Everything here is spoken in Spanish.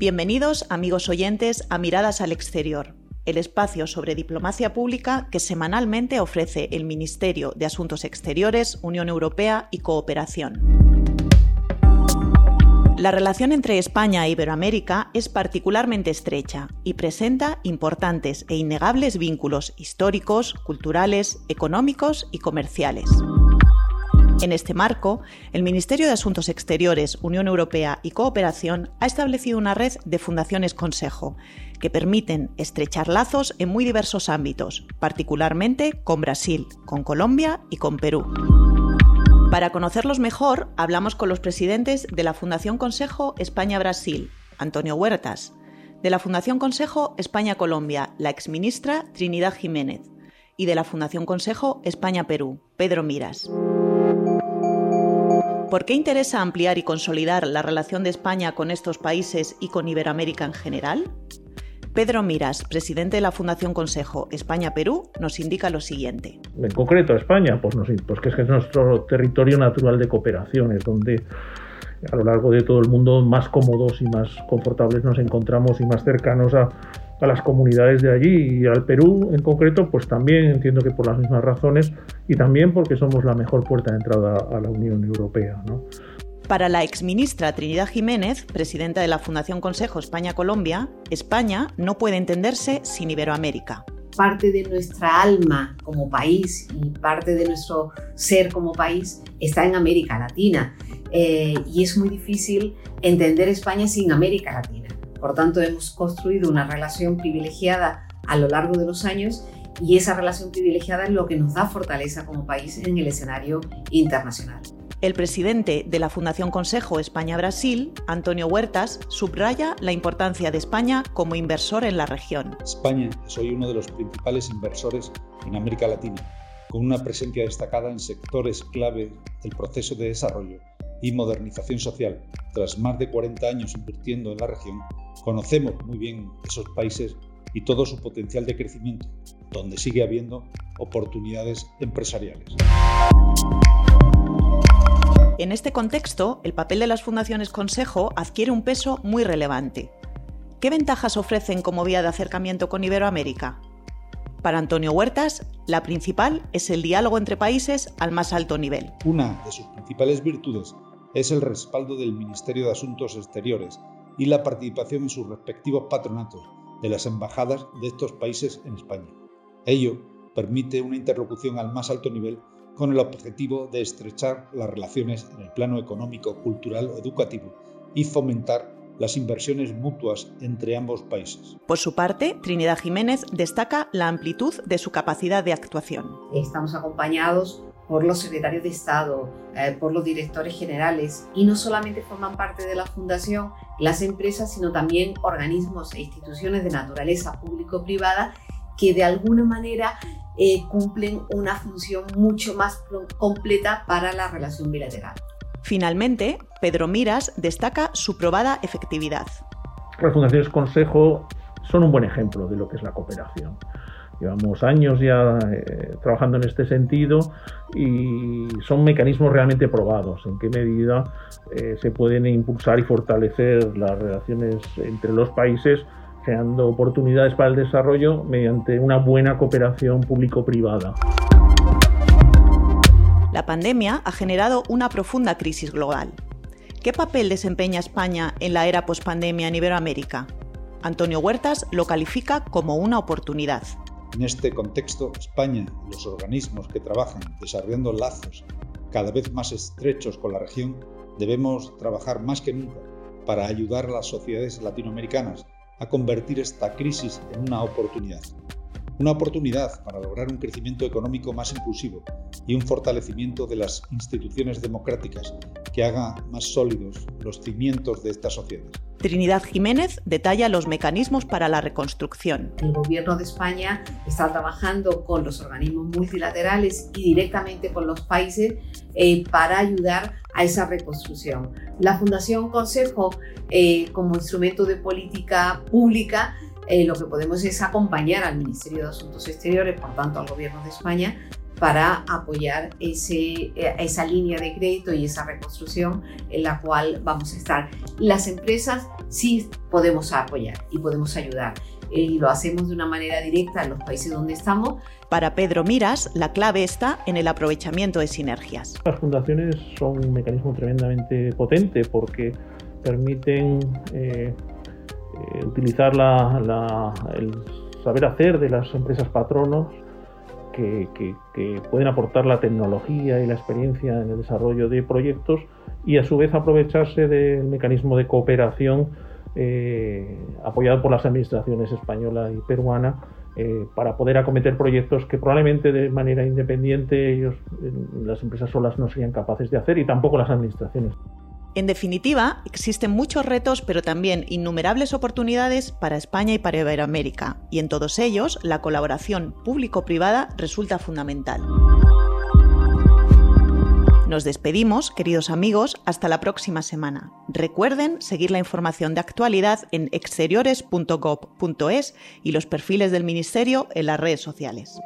Bienvenidos, amigos oyentes, a Miradas al Exterior, el espacio sobre diplomacia pública que semanalmente ofrece el Ministerio de Asuntos Exteriores, Unión Europea y Cooperación. La relación entre España e Iberoamérica es particularmente estrecha y presenta importantes e innegables vínculos históricos, culturales, económicos y comerciales. En este marco, el Ministerio de Asuntos Exteriores, Unión Europea y Cooperación ha establecido una red de fundaciones consejo que permiten estrechar lazos en muy diversos ámbitos, particularmente con Brasil, con Colombia y con Perú. Para conocerlos mejor, hablamos con los presidentes de la Fundación Consejo España-Brasil, Antonio Huertas, de la Fundación Consejo España-Colombia, la exministra Trinidad Jiménez, y de la Fundación Consejo España-Perú, Pedro Miras. ¿Por qué interesa ampliar y consolidar la relación de España con estos países y con Iberoamérica en general? Pedro Miras, presidente de la Fundación Consejo España-Perú, nos indica lo siguiente. En concreto, España, pues, pues que es nuestro territorio natural de cooperación, es donde a lo largo de todo el mundo más cómodos y más confortables nos encontramos y más cercanos a, a las comunidades de allí y al Perú en concreto, pues también entiendo que por las mismas razones y también porque somos la mejor puerta de entrada a la Unión Europea. Para la exministra Trinidad Jiménez, presidenta de la Fundación Consejo España-Colombia, España no puede entenderse sin Iberoamérica. Parte de nuestra alma como país y parte de nuestro ser como país está en América Latina eh, y es muy difícil entender España sin América Latina. Por tanto, hemos construido una relación privilegiada a lo largo de los años y esa relación privilegiada es lo que nos da fortaleza como país en el escenario internacional. El presidente de la Fundación Consejo España-Brasil, Antonio Huertas, subraya la importancia de España como inversor en la región. España es hoy uno de los principales inversores en América Latina, con una presencia destacada en sectores clave del proceso de desarrollo y modernización social. Tras más de 40 años invirtiendo en la región, conocemos muy bien esos países y todo su potencial de crecimiento, donde sigue habiendo oportunidades empresariales. En este contexto, el papel de las fundaciones consejo adquiere un peso muy relevante. ¿Qué ventajas ofrecen como vía de acercamiento con Iberoamérica? Para Antonio Huertas, la principal es el diálogo entre países al más alto nivel. Una de sus principales virtudes es el respaldo del Ministerio de Asuntos Exteriores y la participación en sus respectivos patronatos de las embajadas de estos países en España. Ello permite una interlocución al más alto nivel con el objetivo de estrechar las relaciones en el plano económico, cultural o educativo y fomentar las inversiones mutuas entre ambos países. Por su parte, Trinidad Jiménez destaca la amplitud de su capacidad de actuación. Estamos acompañados por los secretarios de Estado, eh, por los directores generales y no solamente forman parte de la fundación las empresas, sino también organismos e instituciones de naturaleza público-privada que de alguna manera eh, cumplen una función mucho más completa para la relación bilateral. Finalmente, Pedro Miras destaca su probada efectividad. Las fundaciones consejo son un buen ejemplo de lo que es la cooperación. Llevamos años ya eh, trabajando en este sentido y son mecanismos realmente probados. En qué medida eh, se pueden impulsar y fortalecer las relaciones entre los países, creando oportunidades para el desarrollo mediante una buena cooperación público-privada. La pandemia ha generado una profunda crisis global. ¿Qué papel desempeña España en la era pospandemia en Iberoamérica? Antonio Huertas lo califica como una oportunidad. En este contexto, España y los organismos que trabajan desarrollando lazos cada vez más estrechos con la región debemos trabajar más que nunca para ayudar a las sociedades latinoamericanas a convertir esta crisis en una oportunidad. Una oportunidad para lograr un crecimiento económico más inclusivo y un fortalecimiento de las instituciones democráticas que haga más sólidos los cimientos de esta sociedad. Trinidad Jiménez detalla los mecanismos para la reconstrucción. El Gobierno de España está trabajando con los organismos multilaterales y directamente con los países eh, para ayudar a esa reconstrucción. La Fundación Consejo, eh, como instrumento de política pública, eh, lo que podemos es acompañar al Ministerio de Asuntos Exteriores, por tanto al Gobierno de España, para apoyar ese, eh, esa línea de crédito y esa reconstrucción en la cual vamos a estar. Las empresas sí podemos apoyar y podemos ayudar y lo hacemos de una manera directa en los países donde estamos. Para Pedro Miras, la clave está en el aprovechamiento de sinergias. Las fundaciones son un mecanismo tremendamente potente porque permiten eh, eh, utilizar la, el saber hacer de las empresas patronos que, pueden aportar la tecnología y la experiencia en el desarrollo de proyectos y a su vez aprovecharse del mecanismo de cooperación eh, apoyado por las administraciones española y peruana eh, para poder acometer proyectos que probablemente de manera independiente ellos, las empresas solas no serían capaces de hacer y tampoco las administraciones. En definitiva, existen muchos retos, pero también innumerables oportunidades para España y para Iberoamérica, y en todos ellos la colaboración público-privada resulta fundamental. Nos despedimos, queridos amigos, hasta la próxima semana. Recuerden seguir la información de actualidad en exteriores.gov.es y los perfiles del Ministerio en las redes sociales.